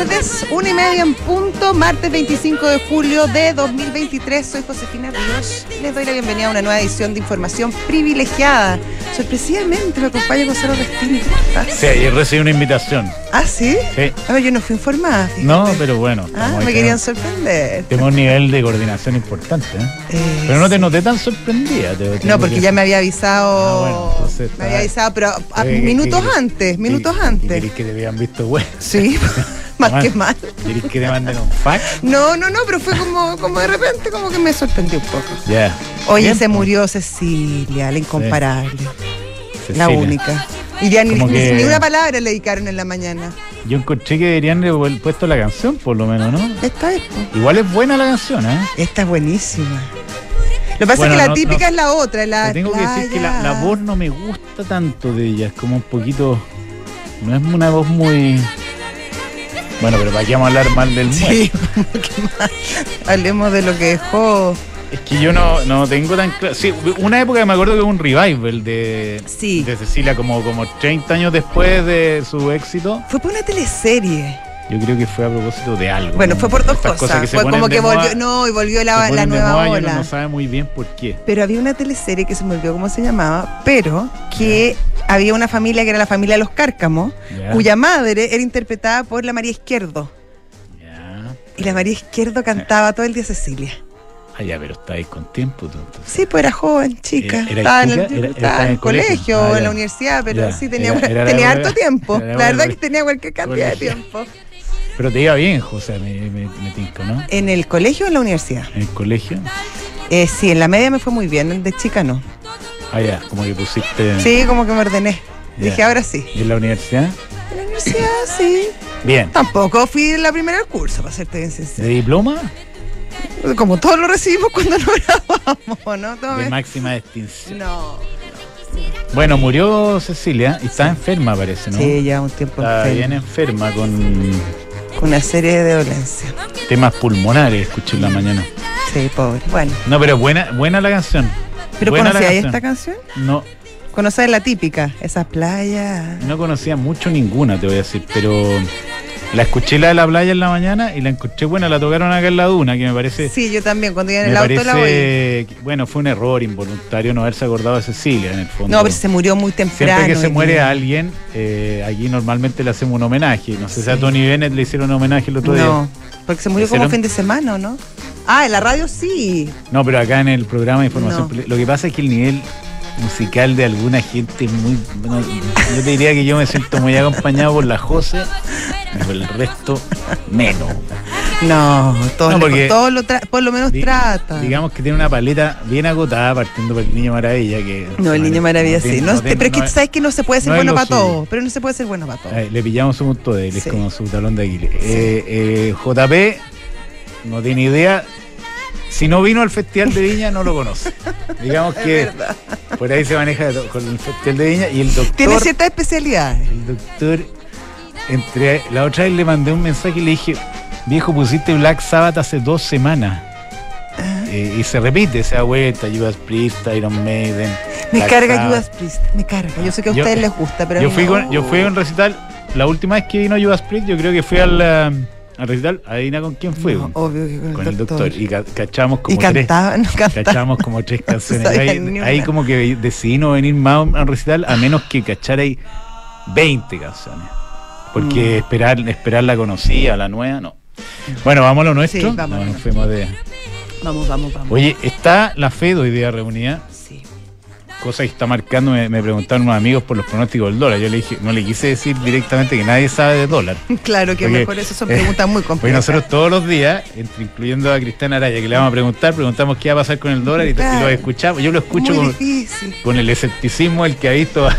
tardes, una y media en punto, martes 25 de julio de 2023. Soy Josefina Ríos. Les doy la bienvenida a una nueva edición de Información Privilegiada. Sorpresivamente me acompaña Gonzalo Restini. ¿Cómo estás? Sí, ayer recibí una invitación. ¿Ah, sí? Sí. A ver, yo no fui informada. fíjate. No, pero bueno. Ah, me querían tenemos- sorprender. Tenemos un nivel de coordinación importante, ¿eh? Eh, Pero no te noté tan sorprendida. te- No, tengo porque que- ya me había avisado. Ah, bueno, entonces me había avisado, pero a- Eh, minutos antes, minutos ¿Qué- qué antes. que te habían visto, güey? Sí, más que mal. ¿Querés que te manden un fax? No, no, no, pero fue como, como de repente, como que me sorprendió un poco. Ya. Oye, Bien, se pues. murió Cecilia, la incomparable, la única. Y ya ni, que- ni una palabra le dedicaron en la mañana. Yo encontré que deberían haber puesto la canción, por lo menos, ¿no? Esta es, po. Igual es buena la canción, ¿eh? esta es buenísima. Lo que pasa Bueno, es que la no- típica no- es la otra, la Te tengo que decir que la, la voz no me gusta tanto de ella, es como un poquito. No es una voz muy. Bueno, pero para qué vamos a hablar mal del muerto. Sí. Hablemos de lo que dejó. Es que yo no, no tengo tan claro. Sí, una época que me acuerdo que hubo un revival de, Sí. de Cecilia, como, como 30 años después de su éxito. Fue por una teleserie. Yo creo que fue a propósito de algo. Bueno, ¿no? fue por dos cosas. fue como de que moda- volvió. No, y volvió la, de nueva moda ola. no sabe muy bien por qué. Pero había una teleserie que se me olvidó cómo se llamaba, pero que había una familia que era la familia de los Cárcamos, Ya. cuya madre era interpretada por la María Izquierdo. Ya. Y la María Izquierdo cantaba todo el día Cecilia. Ah, ya, pero estáis con tiempo tú. entonces. Sí, pues era joven, chica. Era- era estaba en el, era- estaba en el colegio. Ah, en la universidad, pero Ya, sí tenía, era- era la tenía harto tiempo. la verdad que tenía cualquier cantidad de colegio. tiempo. Pero te iba bien, José, me, me, me tinco, ¿no? ¿En el colegio o en la universidad? En el colegio. Eh, sí, en la media me fue muy bien, de chica no. Ah, ya, como que pusiste. Sí, como que me ordené. Ya. Dije, ahora sí. ¿Y en la universidad? En la universidad, sí. Bien. Tampoco fui la primera del curso, para serte bien sincero. ¿De diploma? Como todos lo recibimos cuando nos graduamos, ¿no? De máxima distinción. No. Bueno, murió Cecilia y está enferma, parece, ¿no? Sí, ya un tiempo Está bien enferma Con una serie de dolencias. temas pulmonares, escuché en la mañana. Sí, pobre. Bueno. No, pero buena, buena la canción. ¿Pero conocías esta canción? No, ¿Conoces la típica? Esas playas. no conocía mucho ninguna, te voy a decir, pero la escuché la de la playa en la mañana y la encontré buena, la tocaron acá en la duna, que me parece. Sí, yo también, cuando iba en el auto la parece, que- bueno, fue un error involuntario no haberse acordado de Cecilia en el fondo. No, pero se murió muy temprano. Siempre que se muere alguien, eh, aquí normalmente le hacemos un homenaje. No sé si a Tony Bennett le hicieron un homenaje el otro No, día. porque se murió ¿Hicieron? como fin de semana, ¿o ¿no? Ah, en la radio sí. No, pero acá en el programa de información. No. Lo que pasa es que el nivel musical de alguna gente muy. bueno, yo te diría que yo me siento muy acompañado por la Jose y por el resto menos. No, todos No, porque- todos lo tra- por lo menos Di- trata. Digamos que tiene una paleta bien agotada partiendo por el Niño Maravilla. que no, el niño maravilla sí. tiene- No, pero es que no sabes que no se puede ser no bueno para suyo. todo. Pero no se puede ser bueno para todo. Eh, le pillamos su punto de él, Sí. es como su talón de Aquiles. Eh, eh, JP no tiene idea. Si no vino al Festival de Viña, no lo conoce. Digamos que por ahí se maneja con el Festival de Viña y el doctor. Tiene ciertas especialidades. El doctor, entre la otra vez le mandé un mensaje y le dije, viejo, pusiste Black Sabbath hace dos semanas. Ah. Eh, y se repite esa vuelta, Judas Priest, Iron Maiden. Me Black carga Sabbath. Judas Priest. Me carga. Yo sé que a Yo- ustedes les gusta, pero. a Yo mí fui, no. con, yo fui a un recital, la última vez que vino Judas Priest, yo creo que fui al, ah, al recital, adivina con quién fue, No, obvio que con, con el doctor. Y ca- cachamos Y como tres. cantaban. Cachamos como tres canciones. ahí, ahí como que decidí no venir más a un recital a menos que cachara ahí 20 canciones. Porque Mm. esperar, esperar la conocía, la nueva, no. Bueno, vamos a lo nuestro. Sí, vamos, No, nos vamos. fuimos de- Vamos, vamos, vamos. Oye, está la FED hoy día reunida. Cosa que está marcando, me, me preguntaron unos amigos por los pronósticos del dólar. Yo le dije, no le quise decir directamente que nadie sabe de dólar. Claro que Porque, mejor eso son eh, preguntas muy Porque complejas. nosotros todos los días, entre- incluyendo a Cristiana Araya, que le vamos a preguntar, preguntamos qué va a pasar con el dólar y, y Claro. lo escuchamos. Yo lo escucho con, el escepticismo el que ha visto a,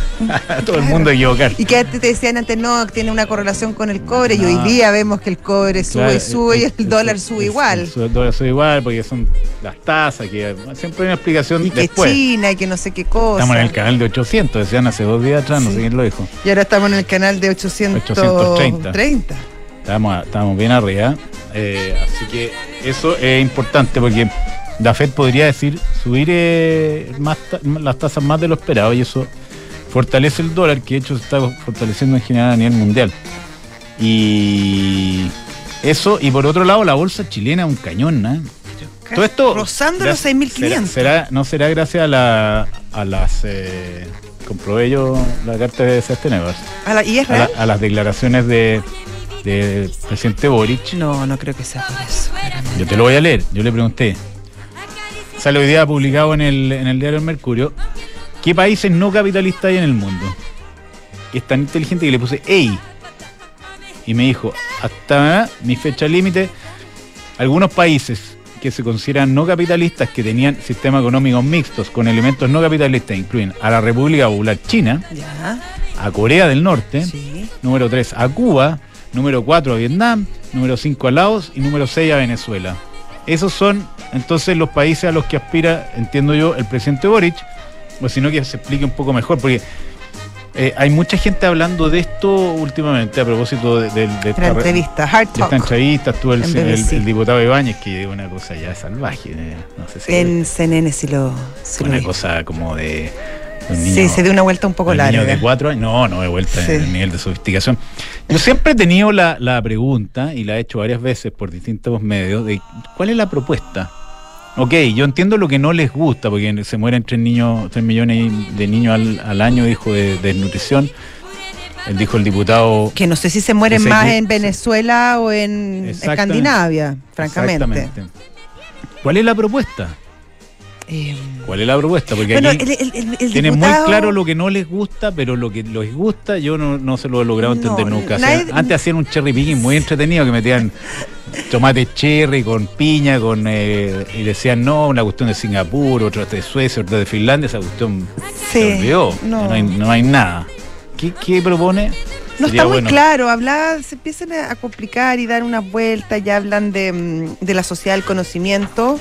a todo el mundo equivocar. Y que antes te decían antes no, tiene una correlación con el cobre y hoy día vemos que el cobre sube Claro, y sube y el dólar sube igual. El dólar sube igual porque son las tasas, que siempre hay una explicación Y que después. China y que no sé qué cosa. Estamos en el canal de 800, decían hace dos días atrás, no sé quién lo dijo. Y ahora estamos en el canal de 830. 830. Estamos, estamos bien arriba. eh, así que eso es importante porque la Fed podría decir subir eh, más ta- las tasas más de lo esperado y eso fortalece el dólar, que de hecho se está fortaleciendo en general a nivel mundial. Y eso, y por otro lado, la bolsa chilena un cañón, ¿no? Todo esto. Rozando los 6.500. ¿será, ¿No será gracias a, la, a las. Eh, comprobé yo la carta de Sebastián ¿A, la, ¿Y es a, a, las declaraciones de, de presidente Boric. No, no creo que sea por eso. Yo te lo voy a leer. Yo le pregunté. Sale hoy día publicado en el, en el diario El Mercurio. ¿Qué países no capitalistas hay en el mundo? Es tan inteligente que le puse EI. Y me dijo, hasta mi fecha límite, algunos países que se consideran no capitalistas, que tenían sistemas económicos mixtos con elementos no capitalistas, incluyen a la República Popular China, Ya. a Corea del Norte, Sí. número 3 a Cuba, número 4 a Vietnam, número 5 a Laos y número 6 a Venezuela. Esos son entonces los países a los que aspira, entiendo yo, el presidente Boric, o si no que se explique un poco mejor, porque eh, hay mucha gente hablando de esto últimamente a propósito de, de- de esta, entrevista, Hard de esta Talk. entrevista, estuvo el, En el- el diputado Ibáñez, que es una cosa ya salvaje, eh, no sé si En CNN sí lo, sí lo una vi. cosa como de un Sí, niño- se dio una vuelta un poco un niño larga. de cuatro años. No, no de vuelta Sí. en el nivel de sofisticación. Yo siempre he tenido la, la pregunta, y la he hecho varias veces por distintos medios, de cuál es la propuesta. Ok, yo entiendo lo que no les gusta, porque se mueren tres niños, tres millones de niños al, al año, dijo, de desnutrición. Él dijo el diputado. Que no sé si se mueren más que- en Venezuela o en. Escandinavia, francamente. Exactamente. ¿Cuál es la propuesta? Eh, ¿Cuál es la propuesta? Porque bueno, aquí el, el- el- el tienen diputado- muy claro lo que no les gusta, pero lo que les gusta yo no, no se lo he logrado entender No, nunca. O sea, nadie- antes hacían un cherry picking muy entretenido que metían tomate cherry con piña con eh, y decían no, una cuestión de Singapur, otra de Suecia, otra de Finlandia, esa cuestión Sí, se olvidó. no. No. hay, no hay nada. ¿Qué, qué propone? No Sería está muy bueno. claro, hablar, se empiezan a a complicar y dar una vuelta, ya hablan de, mm, de la sociedad del conocimiento,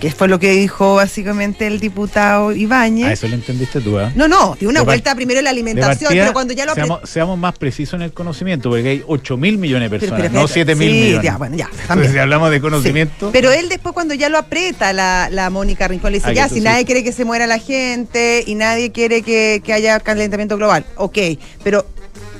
que fue lo que dijo básicamente el diputado A Ibáñez. eso lo entendiste tú, ¿ah? No, no, dio una De vuelta primero en la alimentación, partida, pero cuando ya lo seamos, seamos más precisos en el conocimiento, porque hay 8 mil millones de personas, pero no espérate, 7 mil sí, millones. ya, bueno, ya, Entonces, si hablamos de Sí. conocimiento. Pero él después cuando ya lo aprieta la, la Mónica Rincón le dice, Ah, ya, si sí. nadie quiere que se muera la gente y nadie quiere que, que haya calentamiento global, ok, pero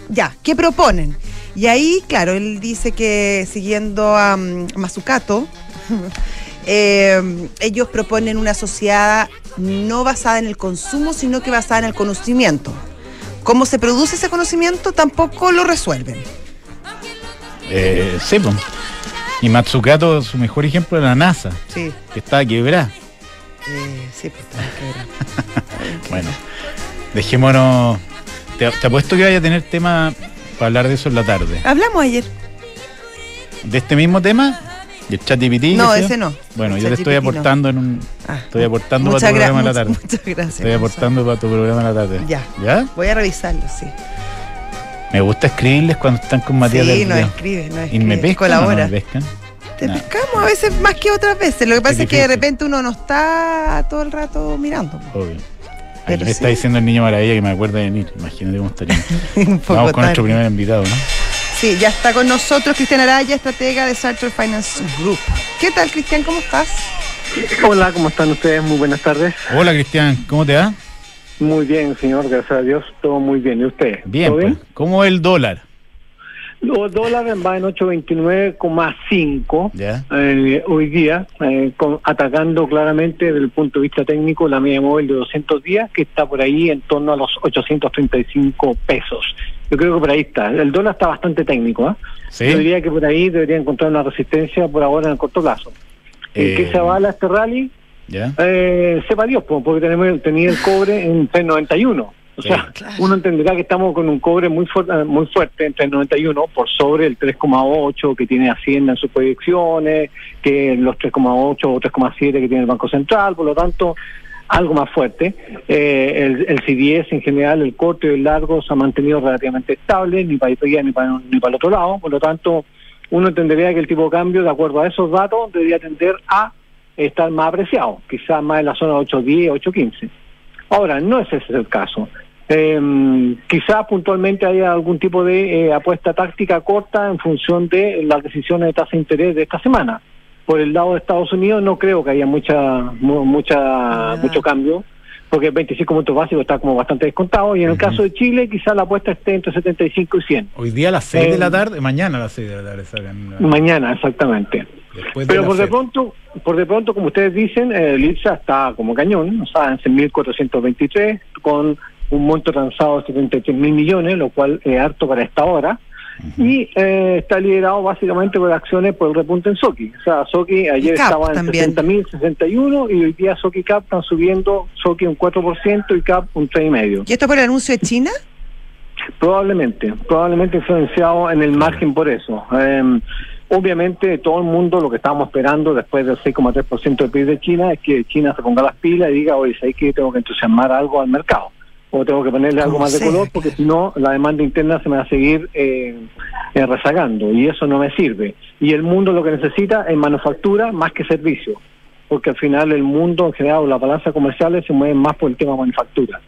ya, ¿qué proponen? Y ahí, claro, él dice que siguiendo a mm, Mazzucato, eh, ellos proponen una sociedad no basada en el consumo, sino que basada en el conocimiento. ¿Cómo se produce ese conocimiento? Tampoco lo resuelven. Eh, sí. Y Matsukato, su mejor ejemplo era la NASA, Sí, que estaba quebrada. eh, sí, pues, tenemos que ver. Bueno, dejémonos. Te, te apuesto que vaya a tener tema para hablar de eso en la tarde. Hablamos ayer. De este mismo tema, de ChatGPT. No, ese no. Bueno, yo te estoy no. aportando en un. Ah, Estoy aportando para tu gra- programa en la tarde. Muchas gracias. Estoy aportando para tu programa en la tarde. Ya. ¿Ya? Voy a revisarlo, sí. Me gusta escribirles cuando están con Matías sí, del nos Río. escribe, nos ¿Y me pescan no me pescan? Te No. pescamos a veces más que otras veces. Lo que pasa es, que de repente uno no está todo el rato mirando. Obvio. Pero Aquí me sí. está diciendo el niño maravilla que me acuerda de venir. Imagínate cómo estaría. Vamos con nuestro primer invitado, ¿no? Sí, ya está con nosotros Cristian Araya, estratega de Sartor Finance Group. ¿Qué tal, Cristian? ¿Cómo estás? Hola, ¿cómo están ustedes? Muy buenas tardes. Hola Cristian, ¿cómo te va? Muy bien, señor, gracias a Dios, todo muy bien. ¿Y usted? Bien, ¿Todo pues. ¿Cómo es el dólar? Los dólares van en 829,5 ¿Ya? eh, hoy día, eh, con- atacando claramente desde el punto de vista técnico la media móvil de 200 días, que está por ahí en torno a los 835 pesos. Yo creo que por ahí está. El dólar está bastante técnico. ¿ah? ¿Sí? Yo diría que por ahí debería encontrar una resistencia por ahora en el corto plazo. ¿En Eh, qué se avala este rally? ¿Ya? Eh, sepa Dios, po, porque tenemos tenía el cobre en 391. O sea, claro. uno entenderá que estamos con un cobre muy fuerte, muy fuerte en 391 por sobre el 3,8 que tiene Hacienda en sus proyecciones, que los 3,8 o 3,7 que tiene el Banco Central, por lo tanto, algo más fuerte. Eh, el, el CDS en general, el corto y el largo se ha mantenido relativamente estable, ni para ni para, ni para el otro lado, por lo tanto, uno entendería que el tipo de cambio, de acuerdo a esos datos, debería tender a estar más apreciado, quizás más en la zona 8.10, 8.15. Ahora, no es ese el caso. Eh, quizás puntualmente haya algún tipo de eh, apuesta táctica corta en función de las decisiones de tasa de interés de esta semana. Por el lado de Estados Unidos no creo que haya mucha mu- mucha Ah. mucho cambio, porque el 25 puntos básicos está como bastante descontado, y en el caso de Chile quizás la apuesta esté entre 75 y 100. Hoy día a las 6 de la Eh, tarde, mañana a las 6 de la tarde la- Mañana, exactamente. después Pero por de pronto, por de pronto, como ustedes dicen, eh, el IPSA está como cañón, o sea, en 6.423, con un monto transado de 73 mil millones, lo cual es harto para esta hora. Y eh, está liderado básicamente por acciones por el repunte en Soki. O sea, Soki ayer estaba en también. 60.000, 61 y hoy día Soki Cap están subiendo, Soki un 4% y Cap un 3,5%. ¿Y esto por el anuncio de China? Probablemente, probablemente influenciado en el margen por eso. Eh, obviamente todo el mundo lo que estábamos esperando después del 6,3% del PIB de China es que China se ponga las pilas y diga, oye, ¿sabes que tengo que entusiasmar algo al mercado? O tengo que ponerle algo más de color porque si no la demanda interna se me va a seguir eh, eh, rezagando y eso no me sirve. Y el mundo lo que necesita es manufactura más que servicio, porque al final el mundo en general, las balanzas comerciales se mueven más por el tema manufactura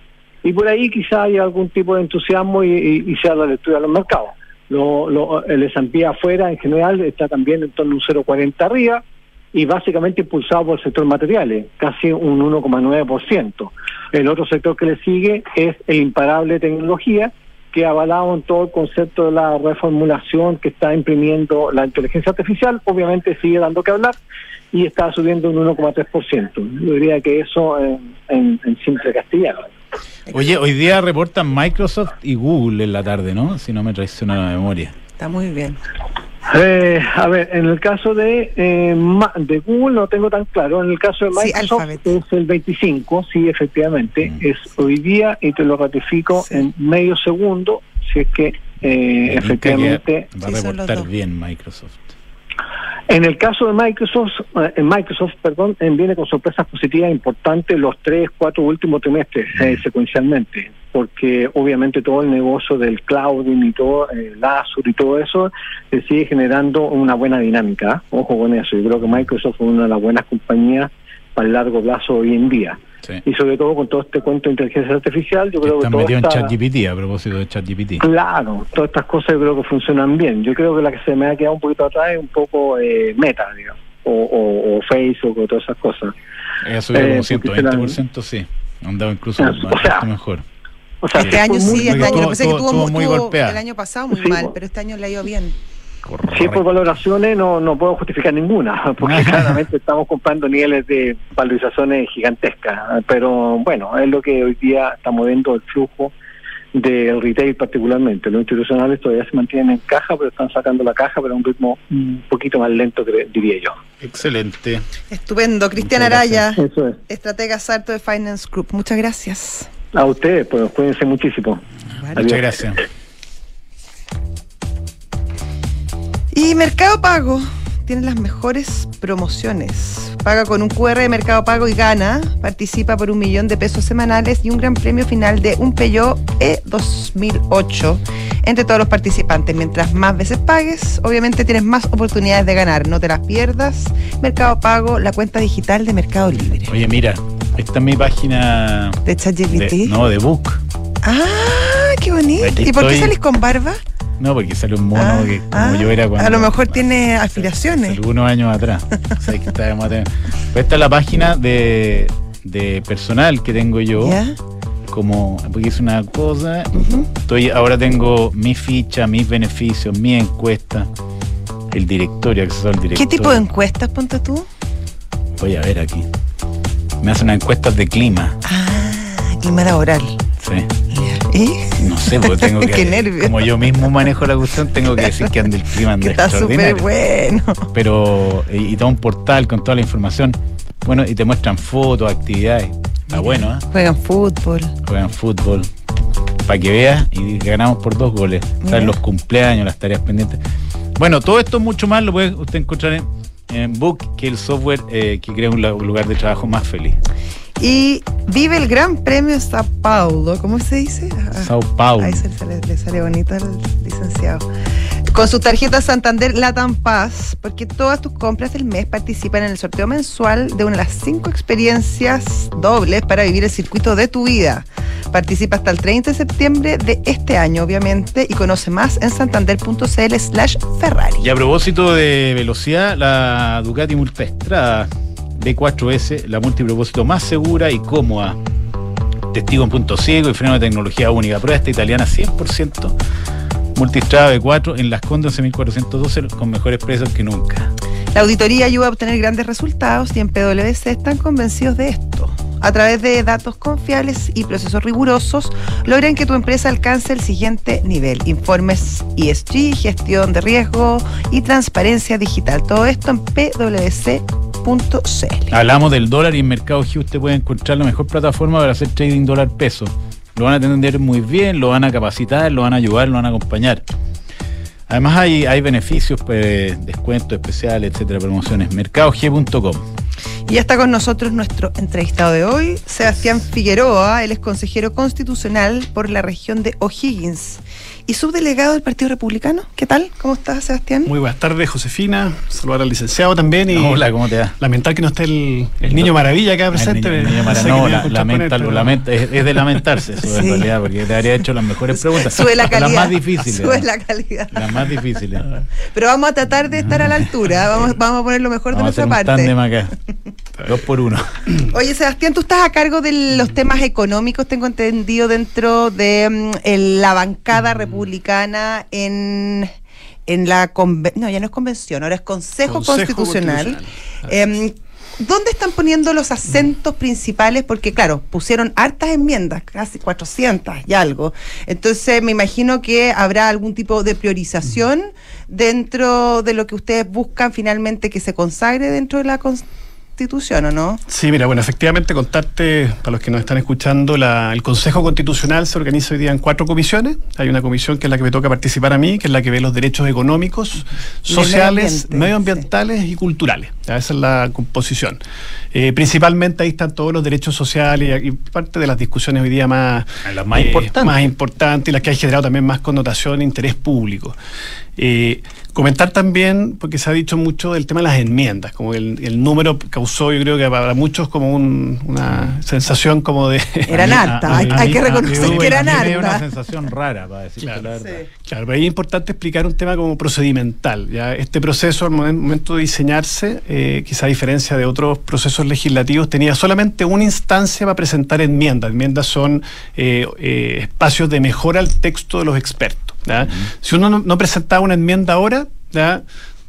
y por ahí quizá haya algún tipo de entusiasmo y, y- y sea la lectura de los mercados. Lo, lo- el S&P afuera en general está también en torno a un 0,40 arriba y básicamente impulsado por el sector materiales, casi un 1,9%. El otro sector que le sigue es el imparable tecnología, que avalado en todo el concepto de la reformulación que está imprimiendo la inteligencia artificial, obviamente sigue dando que hablar y está subiendo un 1,3%. Yo diría que eso en, en- en simple castellano. Oye, hoy día reportan Microsoft y Google en la tarde, ¿no? Si no me traiciona la memoria. Está muy bien. Eh, a ver, en el caso de eh, ma- de Google no tengo tan claro. En el caso de Microsoft es el 25, sí, efectivamente. Mm. Es hoy día y te lo ratifico Sí. en medio segundo, si es que eh, efectivamente. Va a reportar bien Microsoft. En el caso de Microsoft, eh, en Microsoft, perdón, eh, viene con sorpresas positivas importantes los tres, cuatro últimos trimestres eh, secuencialmente, porque obviamente todo el negocio del clouding y todo, el Azure y todo eso, eh, sigue generando una buena dinámica. ¿eh? Ojo con eso, yo creo que Microsoft es una de las buenas compañías para el largo plazo hoy en día. Sí. Y sobre todo con todo este cuento de inteligencia artificial, yo Que creo que están todo metidos en está... ChatGPT a propósito de ChatGPT. Claro, todas estas cosas yo creo que funcionan bien. Yo creo que la que se me ha quedado un poquito atrás es un poco eh, Meta, digamos, o, o, o Facebook o todas esas cosas. Ella subió Eh, como porque se la- 120%, sí. Andaba incluso Ah, o sea, mejor. O sea, Este año sí, este año. Lo que pasa es que tuvo- muy tuvo golpeada. el año pasado muy Sí, mal, pero este año le ha ido bien. Sí, por valoraciones no, no puedo justificar ninguna, porque claramente estamos comprando niveles de valorizaciones gigantescas. Pero bueno, es lo que hoy día está moviendo el flujo del retail particularmente. Los institucionales todavía se mantienen en caja, pero están sacando la caja, pero a un ritmo un poquito más lento, diría yo. Excelente. Estupendo. Cristian Araya, Eso es. estratega Sarto de Finance Group. Muchas gracias. A ustedes, pues cuídense muchísimo. Muchas gracias. Y Mercado Pago tiene las mejores promociones. Paga con un QR de Mercado Pago y gana. Participa por un millón de pesos semanales y un gran premio final de un Peugeot E2008 entre todos los participantes. Mientras más veces pagues, obviamente tienes más oportunidades de ganar. No te las pierdas. Mercado Pago, la cuenta digital de Mercado Libre. Oye, mira, esta es mi página De ChatGPT. no, de Book. Ah, qué bonito. Aquí ¿Y por qué salís con barba? No, porque sale un mono Ah, que como ah, yo era cuando... a lo mejor tiene hace- aspiraciones. hace algunos años atrás. O sea, que tener- Pero esta es la página de, de personal que tengo yo. ¿Ya? Como, porque es una cosa. Estoy, ahora tengo mi ficha, mis beneficios, mi encuesta, el directorio, acceso al directorio. ¿Qué tipo de encuestas ponte tú? Voy a ver aquí. Me hacen unas encuestas de clima. Ah, clima laboral. Sí. ¿Y? No sé, porque tengo que. Qué nervio. Como yo mismo manejo la cuestión, tengo que decir que anda el clima anda está súper extraordinario. bueno. Pero, y, y todo un portal con toda la información. Bueno, y te muestran fotos, actividades. Está bueno, ¿eh? Juegan fútbol. Juegan fútbol. Para que veas, y ganamos por dos goles. Los cumpleaños, las tareas pendientes. Bueno, todo esto mucho más lo puede usted encontrar en, en Book, que es el software eh, que crea un lugar de trabajo más feliz. Y vive el Gran Premio Sao Paulo. ¿Cómo se dice? Ah, Sao Paulo. Ahí se, le, le sale bonito al licenciado. Con su tarjeta Santander Latam Paz, porque todas tus compras del mes participan en el sorteo mensual de una de las cinco experiencias dobles para vivir el circuito de tu vida. Participa hasta el 30 de septiembre de este año, obviamente, y conoce más en santander.cl slash Ferrari. Y a propósito de velocidad, la Ducati Multistrada B4S, la multipropósito más segura y cómoda testigo en punto ciego y freno de tecnología única. Prueba esta italiana 100% multistrada de 4 en Las Condes 1412 con mejores precios que nunca. La auditoría ayuda a obtener grandes resultados y en PwC están convencidos de esto. A través de datos confiables y procesos rigurosos, logran que tu empresa alcance el siguiente nivel. Informes ESG, gestión de riesgo y transparencia digital. Todo esto en Hablamos del dólar y en Mercado G usted puede encontrar la mejor plataforma para hacer trading dólar peso. Lo van a atender muy bien, lo van a capacitar, lo van a ayudar, lo van a acompañar. Además hay, hay beneficios, pues, descuentos especiales, etcétera, promociones. Mercadog.com. Y ya está con nosotros nuestro entrevistado de hoy, Sebastián Figueroa, él es consejero constitucional por la región de O'Higgins y subdelegado del Partido Republicano. ¿Qué tal? ¿Cómo estás, Sebastián? Muy buenas tardes, Josefina. Saludar al licenciado también. Y Hola, ¿cómo te va? Lamentar que no esté el, el niño maravilla acá presente. El niño, niño no, la, lamenta, lo lamenta, es, es, de lamentarse eso sí. en realidad, porque te habría hecho las mejores preguntas. Sube la calidad. Las más difíciles. Sube la calidad. Las más difíciles. Pero vamos a tratar de estar a la altura. Vamos, vamos a poner lo mejor vamos de nuestra a parte. Un acá. Dos por uno. Oye, Sebastián, tú estás a cargo de los temas económicos, tengo entendido, dentro de um, el, la bancada republicana en, en la no ya no es convención, ahora es Consejo, Consejo Constitucional. Constitucional. Eh, ¿Dónde están poniendo los acentos principales? Porque, claro, pusieron hartas enmiendas, casi 400 y algo. Entonces, me imagino que habrá algún tipo de priorización dentro de lo que ustedes buscan finalmente que se consagre dentro de la Constitución, ¿o no? Sí, mira, bueno, efectivamente contarte, para los que nos están escuchando, la, el Consejo Constitucional se organiza hoy día en cuatro comisiones. Hay una comisión que es la que me toca participar a mí, que es la que ve los derechos económicos, sociales, medio medioambientales sí. y culturales. Esa es la composición. Eh, principalmente ahí están todos los derechos sociales y, y, parte de las discusiones hoy día más, las más, eh, importantes. más importantes y las que han generado también más connotación e interés público. Eh, comentar también, porque se ha dicho mucho del tema de las enmiendas, como el, el número causó, yo creo que para muchos como un, una sensación como de... Eran hartas, hay, hay, que reconocer que eran hartas. una sensación rara, para decir claro, la verdad. Sí. Claro, pero ahí es importante explicar un tema como procedimental. ¿ya? Este proceso, al momento de diseñarse, eh, quizá a diferencia de otros procesos legislativos, tenía solamente una instancia para presentar enmiendas. Enmiendas son eh, eh, espacios de mejora al texto de los expertos. ¿Ya? Uh -huh. Si uno no, no, presentaba una enmienda ahora, ¿ya?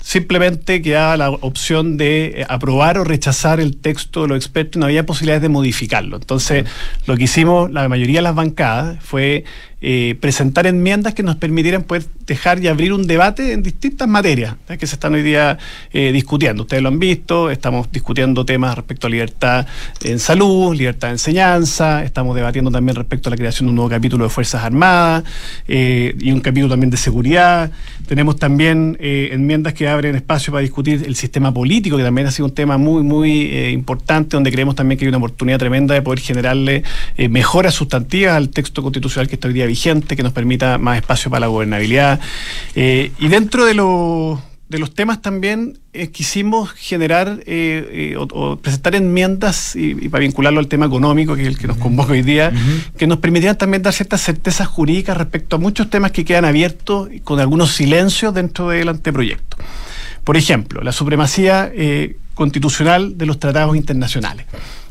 simplemente quedaba la opción de aprobar o rechazar el texto de los expertos y no había posibilidades de modificarlo. Entonces, lo que hicimos la mayoría de las bancadas fue eh, presentar enmiendas que nos permitieran poder dejar y abrir un debate en distintas materias ¿eh? que se están hoy día eh, discutiendo. Ustedes lo han visto, estamos discutiendo temas respecto a libertad en salud, libertad de enseñanza, estamos debatiendo también respecto a la creación de un nuevo capítulo de Fuerzas Armadas y un capítulo también de seguridad. Tenemos también enmiendas que abren espacio para discutir el sistema político, que también ha sido un tema muy, muy importante, donde creemos también que hay una oportunidad tremenda de poder generarle mejoras sustantivas al texto constitucional que está hoy día vigente, que nos permita más espacio para la gobernabilidad. Eh, y dentro de, lo, de, los temas también eh, quisimos generar eh, o, o, presentar enmiendas y, y, para vincularlo al tema económico, que es el que nos convoca hoy día, uh -huh. que nos permitieran también dar ciertas certezas jurídicas respecto a muchos temas que quedan abiertos con algunos silencios dentro del anteproyecto. Por ejemplo, la supremacía constitucional de los tratados internacionales.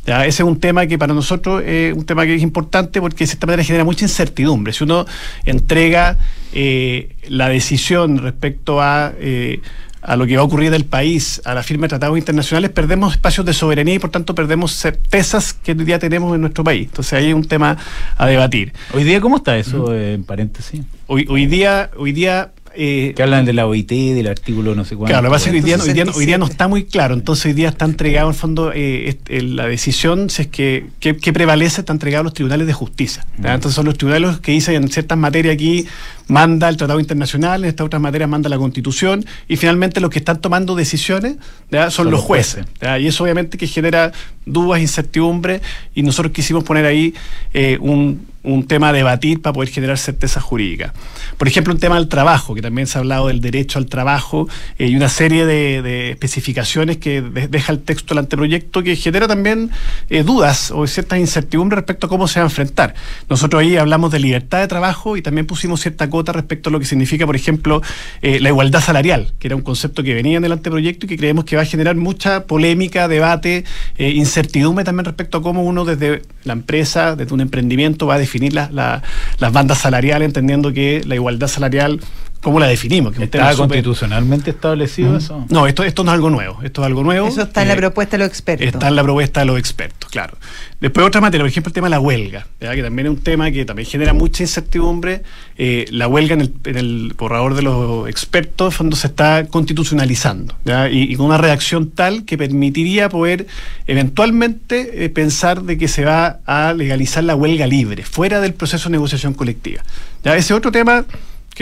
Ya, ese es un tema que para nosotros es un tema que es importante porque de cierta manera genera mucha incertidumbre. Si uno entrega eh, la decisión respecto a, eh, a lo que va a ocurrir del país a la firma de tratados internacionales, perdemos espacios de soberanía y por tanto perdemos certezas que hoy día tenemos en nuestro país. Entonces ahí hay un tema a debatir. Hoy día, ¿cómo está eso, -huh. en paréntesis? Hoy, hoy día, hoy día eh, que hablan de la OIT, del artículo no sé cuánto. Claro, lo que pasa es que hoy día, hoy, día, hoy día, no está muy claro, entonces hoy día está entregado en fondo eh, la decisión, si es que, que, que, prevalece, está entregado a los tribunales de justicia. Mm. Entonces son los tribunales los que dicen en ciertas materias aquí manda el Tratado Internacional, en estas otras materias manda la Constitución, y finalmente los que están tomando decisiones son, son, los jueces. jueces. Y eso obviamente que genera dudas, incertidumbre, y nosotros quisimos poner ahí eh, un, un tema a debatir para poder generar certeza jurídica. Por ejemplo, un tema del trabajo, que también se ha hablado del derecho al trabajo eh, y una serie de, especificaciones que de, deja el texto del anteproyecto que genera también eh, dudas o ciertas incertidumbres respecto a cómo se va a enfrentar. Nosotros ahí hablamos de libertad de trabajo y también pusimos cierta cota respecto a lo que significa, por ejemplo, eh, la igualdad salarial, que era un concepto que venía en el anteproyecto y que creemos que va a generar mucha polémica, debate, incertidumbre también respecto a cómo uno desde la empresa, desde un emprendimiento, va a definir las bandas salariales, entendiendo que la igualdad salarial ¿Cómo la definimos? Que ¿Está constitucionalmente establecido eso? No, esto, esto no es algo nuevo. Esto es algo nuevo. Eso está en la propuesta de los expertos. Está en la propuesta de los expertos, claro. Después otra materia, por ejemplo, el tema de la huelga, que también es un tema que también genera mucha incertidumbre. Eh, la huelga en el, en el, borrador de los expertos, en fondo, se está constitucionalizando y, con una reacción tal que permitiría poder eventualmente eh, pensar de que se va a legalizar la huelga libre, fuera del proceso de negociación colectiva. ¿ya? Ese otro tema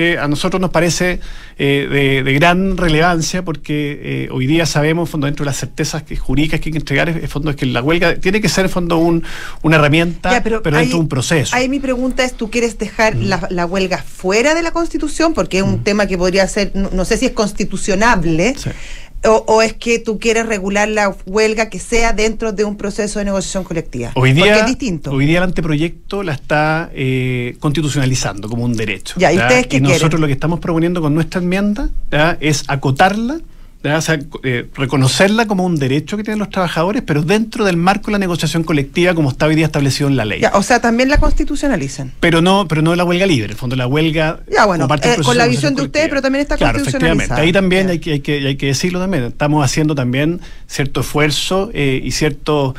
que a nosotros nos parece eh, de, gran relevancia porque eh, hoy día sabemos, fondo, dentro de las certezas que, jurídicas que hay que entregar, es, fondo, es que la huelga tiene que ser, en fondo, un, una herramienta, pero, dentro de un proceso. Ahí mi pregunta es, ¿tú quieres dejar mm. la, huelga fuera de la Constitución? Porque es un mm. tema que podría ser, no, sé si es constitucionable, sí. O, es que tú quieres regular la huelga que sea dentro de un proceso de negociación colectiva? Hoy día, Porque es distinto. Hoy día el anteproyecto la está eh, constitucionalizando como un derecho. Ya, ¿y ustedes qué y nosotros lo que estamos proponiendo con nuestra enmienda es acotarla eh, reconocerla como un derecho que tienen los trabajadores, pero dentro del marco de la negociación colectiva como está hoy día establecido en la ley. o sea, también la constitucionalizan. Pero no, pero no la huelga libre, en el fondo la huelga. Ya, bueno, eh, con la visión de ustedes, pero también está claro, constitucionalizada. Ahí también hay que, hay, que, hay que decirlo también. Estamos haciendo también cierto esfuerzo eh, y cierto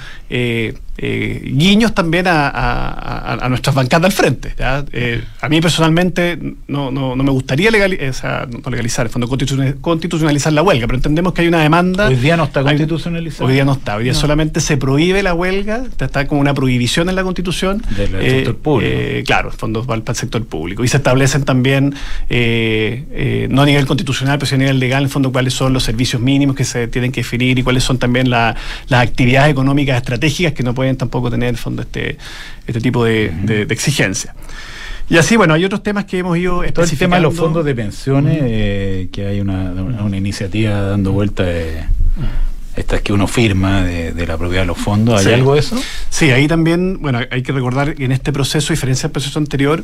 eh, guiños también a, nuestras bancadas al frente. Eh, a mí personalmente no, no, me gustaría legalizar, no legalizar, el fondo constitucionalizar la huelga, pero entendemos que hay una demanda. Hoy día no está constitucionalizado. Hoy día no está, hoy día solamente se prohíbe la huelga, está como una prohibición en la constitución. Del eh, sector público. claro, fondos para el sector público. Y se establecen también, no a nivel constitucional, pero sí a nivel legal, en fondo, cuáles son los servicios mínimos que se tienen que definir y cuáles son también las actividades económicas estratégicas que no pueden tampoco tener en fondo este, este tipo de, exigencia. Y así, bueno, hay otros temas que hemos ido Todo el tema de los fondos de pensiones, eh, que hay una, iniciativa dando vuelta de estas que uno firma de, la propiedad de los fondos, ¿hay algo de eso? Sí, ahí también, bueno, hay que recordar que en este proceso, a diferencia del proceso anterior,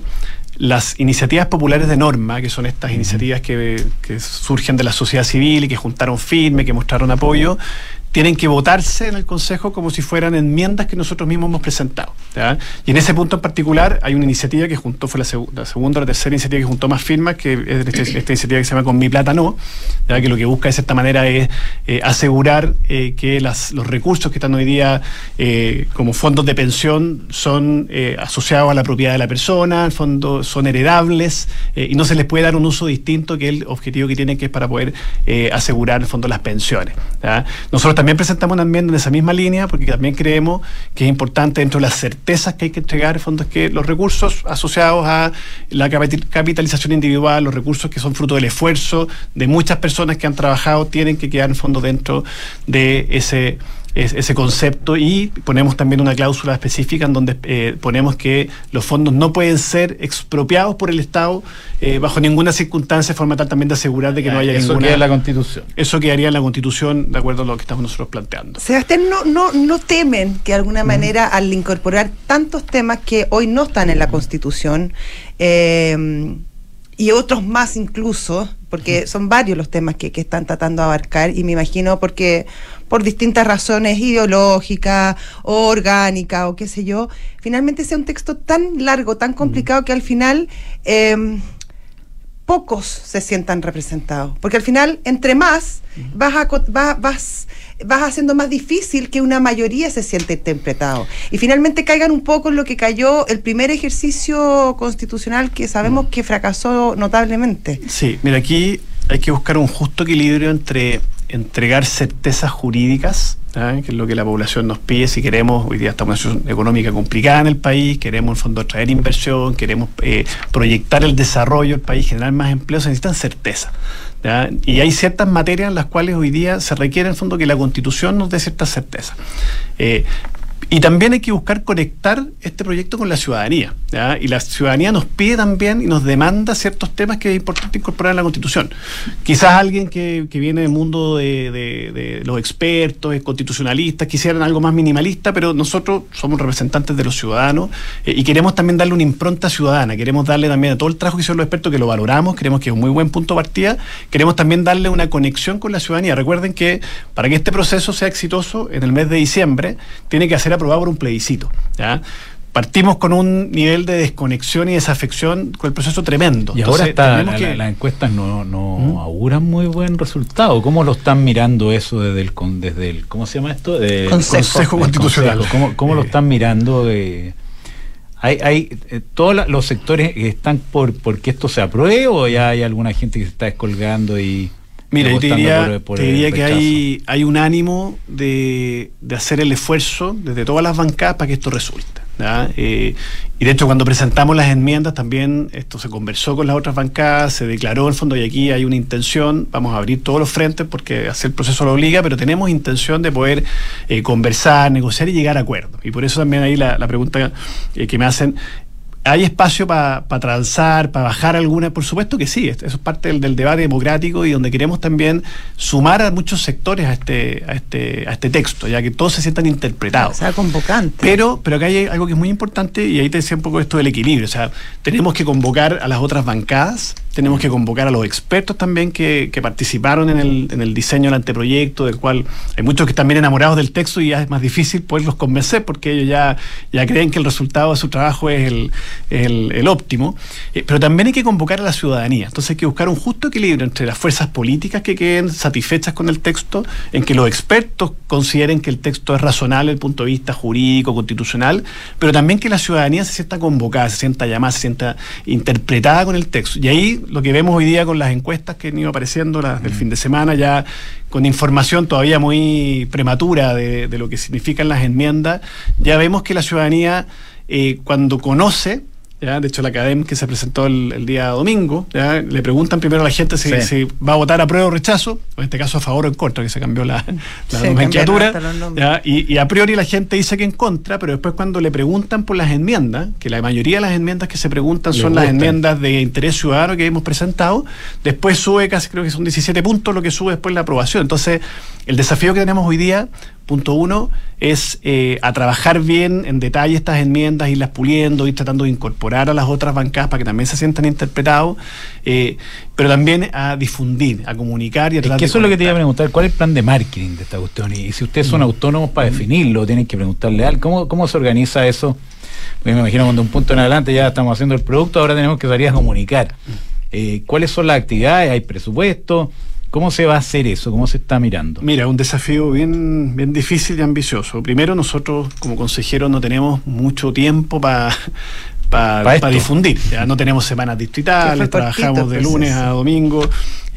las iniciativas populares de norma, que son estas iniciativas que, que surgen de la sociedad civil y que juntaron firme, que mostraron apoyo, tienen que votarse en el Consejo como si fueran enmiendas que nosotros mismos hemos presentado. Y en ese punto en particular hay una iniciativa que juntó, fue la, segunda o la tercera iniciativa que juntó más firmas, que es esta, iniciativa que se llama Con mi plata no, que lo que busca de cierta manera es eh, asegurar eh, que los recursos que están hoy día eh, como fondos de pensión son asociados a la propiedad de la persona, en son heredables y no se les puede dar un uso distinto que el objetivo que tienen que es para poder asegurar en fondo las pensiones. Nosotros también presentamos una enmienda en esa misma línea porque también creemos que es importante dentro de las certezas que hay que entregar, en fondo, es que los recursos asociados a la capitalización individual, los recursos que son fruto del esfuerzo de muchas personas que han trabajado, tienen que quedar en fondo dentro de ese ese concepto y ponemos también una cláusula específica en donde eh, ponemos que los fondos no pueden ser expropiados por el Estado eh, bajo ninguna circunstancia, de forma tal también de asegurar de que no haya eso ninguna... Eso queda en la Constitución. Eso quedaría en la Constitución, de acuerdo a lo que estamos nosotros planteando. Sebastián, ¿no, no, no temen que de alguna manera al incorporar tantos temas que hoy no están en la Constitución, eh, y otros más incluso, porque son varios los temas que, que, están tratando de abarcar y me imagino porque por distintas razones ideológicas o orgánicas o qué sé yo, finalmente sea un texto tan largo, tan complicado que al final em, pocos se sientan representados. Porque al final, entre más, vas, a, vas, vas, vas haciendo más difícil que una mayoría se siente interpretado. Y finalmente caigan un poco en lo que cayó el primer ejercicio constitucional que sabemos que fracasó notablemente. Sí, mira, aquí hay que buscar un justo equilibrio entre entregar certezas jurídicas, que es lo que la población nos pide si queremos, hoy día en una situación económica complicada en el país, queremos en fondo traer inversión, queremos eh, proyectar el desarrollo del país, generar más empleo, se necesitan certeza. Y hay ciertas materias en las cuales hoy día se requiere en fondo que la constitución nos dé cierta certeza. Eh, Y también hay que buscar conectar este proyecto con la ciudadanía. Y la ciudadanía nos pide también y nos demanda ciertos temas que es importante incorporar en la Constitución. Quizás alguien que, que viene del mundo de, de- de los expertos, eh, constitucionalistas, quisieran algo más minimalista, pero nosotros somos representantes de los ciudadanos eh, y queremos también darle una impronta ciudadana. Queremos darle también a todo el trabajo que hicieron los expertos, que lo valoramos, creemos que es un muy buen punto de partida. Queremos también darle una conexión con la ciudadanía. Recuerden que para que este proceso sea exitoso, en el mes de diciembre, tiene que ser aprobado por un plebiscito. ¿ya? Partimos con un nivel de desconexión y desafección con el proceso tremendo. Y ahora Entonces, está, la- que- las encuestas no, no ¿Mm? auguran muy buen resultado. ¿Cómo lo están mirando eso desde el, con- desde el ¿cómo se llama esto? Del Consejo. Consejo Constitucional. Consejo. ¿Cómo, cómo lo Eh. están mirando? eh? ¿Hay, hay eh, todos los sectores que están por porque esto se apruebe o ya hay alguna gente que se está descolgando y Mira, yo te diría, por- por te el diría que hay, hay un ánimo de, de hacer el esfuerzo desde todas las bancadas para que esto resulte. Eh, y de hecho, cuando presentamos las enmiendas, también esto se conversó con las otras bancadas, se declaró en el fondo, y aquí hay una intención, vamos a abrir todos los frentes porque hacer el proceso lo obliga, pero tenemos intención de poder eh, conversar, negociar y llegar a acuerdos. Y por eso también ahí la, la pregunta eh, que me hacen, ¿Hay espacio para transar, para bajar alguna? Por supuesto que sí, eso es parte del, del debate democrático y donde queremos también sumar a muchos sectores a este, a este, a este texto, ya que todos se sientan O interpretados. sea, convocante. Pero, pero acá hay algo que es muy importante y ahí te decía un poco esto del equilibrio. O sea, tenemos que convocar a las otras bancadas, tenemos que convocar a los expertos también que, que participaron en el, en el diseño del anteproyecto, del cual hay muchos que están bien enamorados del texto y ya es más difícil poderlos convencer porque ellos ya, ya creen que el resultado de su trabajo es el, el, el óptimo. Eh, pero también hay que convocar a la ciudadanía. Entonces hay que buscar un justo equilibrio entre las fuerzas políticas que queden satisfechas con el texto, en que los expertos consideren que el texto es razonable desde el punto de vista jurídico, constitucional, pero también que la ciudadanía se sienta convocada, se sienta llamada, se sienta interpretada con el texto. Y ahí lo que vemos hoy día con las encuestas que han ido apareciendo las del fin de semana, ya con información todavía muy prematura de, de lo que significan las enmiendas, ya vemos que la ciudadanía eh, cuando conoce ¿ya? De hecho, la academia que se presentó el, el día domingo, ¿ya? le preguntan primero a la gente si, Sí. si va a votar a prueba o rechazo, o en este caso a favor o en contra, que se cambió la, la Sí, nomenclatura. Y, y a priori la gente dice que en contra, pero después cuando le preguntan por las enmiendas, que la mayoría de las enmiendas que se preguntan Le son las enmiendas de interés ciudadano que hemos presentado, después sube casi creo que son 17 puntos lo que sube después la aprobación. Entonces, el desafío que tenemos hoy día, punto uno, es eh, a trabajar bien en detalle estas enmiendas, irlas puliendo, ir tratando de incorporar a las otras bancadas para que también se sientan interpretados, eh, pero también a difundir, a comunicar y a Es tratar que de eso es lo que te iba a preguntar. ¿Cuál es el plan de marketing de esta cuestión? Y si ustedes Mm. son autónomos para definirlo, tienen que preguntarle algo. ¿Cómo, ¿Cómo se organiza eso? Porque me imagino cuando un punto en adelante ya estamos haciendo el producto, ahora tenemos que salir a comunicar. Eh, ¿Cuáles son las actividades? ¿Hay presupuesto? ¿Cómo se va a hacer eso? ¿Cómo se está mirando? Mira, un desafío bien, bien difícil y ambicioso. Primero, nosotros como consejeros no tenemos mucho tiempo para Pa esto. difundir. Ya no tenemos semanas distritales, trabajamos de lunes a domingo,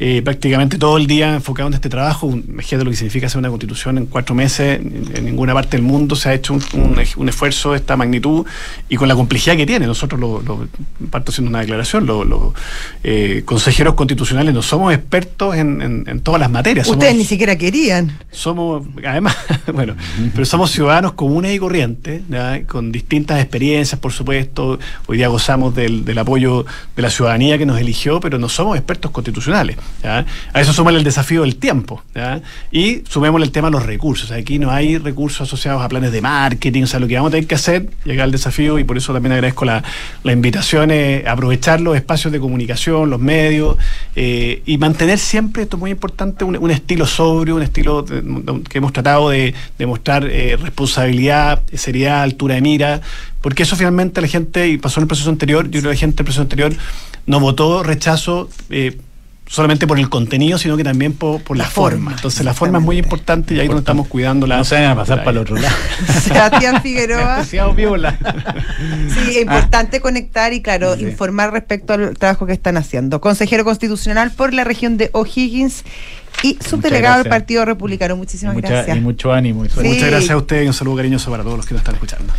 eh, prácticamente todo el día enfocado en este trabajo. Imagínate lo que significa hacer una constitución en cuatro meses. En, ninguna parte del mundo se ha hecho un, un ej- un esfuerzo de esta magnitud y con la complejidad que tiene. Nosotros, lo, lo- parto haciendo una declaración, los los, eh, consejeros constitucionales no somos expertos en, en- en todas las materias. Ustedes somos- ni siquiera querían. somos, además, bueno, pero somos ciudadanos comunes y corrientes, ¿ya? con distintas experiencias, por supuesto. Hoy día gozamos del, del apoyo de la ciudadanía que nos eligió, pero no somos expertos constitucionales. A eso súmale el desafío del tiempo. Y sumémosle el tema de los recursos. Aquí no hay recursos asociados a planes de marketing. O sea, lo que vamos a tener que hacer, llegar al desafío, y por eso también agradezco la, la invitación, es aprovechar los espacios de comunicación, los medios, eh, y mantener siempre, esto es muy importante, un, un estilo sobrio, un estilo que hemos tratado de, de mostrar eh, responsabilidad, seriedad, altura de mira, porque eso finalmente la gente, y pasó en el proceso anterior, yo creo que la gente en proceso anterior no votó rechazo. eh, solamente por el contenido, sino que también por, por la, La forma. forma, Entonces la forma es muy importante y ahí es donde estamos cuidando la... no se vayan a pasar para el otro lado. Sebastián Figueroa. Viola. Sí, es importante conectar y, claro, Sí. informar respecto al trabajo que están haciendo. Consejero constitucional por la región de O'Higgins y subdelegado del. Partido Republicano. Muchísimas Mucha- gracias. y mucho ánimo. y suerte. Sí. Muchas gracias a ustedes y un saludo cariñoso para todos los que nos están escuchando.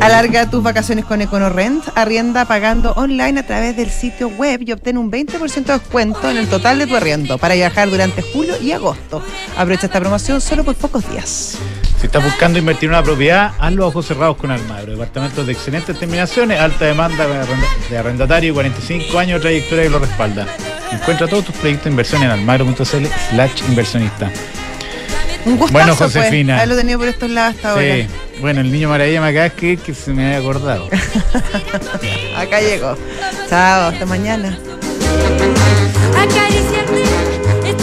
Alarga tus vacaciones con EconoRent, arrienda pagando online a través del sitio web y obtén un 20% de descuento en el total de tu arriendo para viajar durante julio y agosto. Aprovecha esta promoción solo por pocos días. Si estás buscando invertir en una propiedad, hazlo a ojos cerrados con Almagro. Departamentos de excelentes terminaciones, alta demanda de arrenda- de arrendatario, 45 años de trayectoria que lo respalda. Encuentra todos tus proyectos de inversión en almagro.cl slash inversionista. Un gustazo, Bueno, pues, Josefina. haberlo tenido por estos lados hasta ahora. Sí. Bueno, el niño maravilla me acaba de escribir que se me había acordado. Acá llegó. Chao, hasta mañana.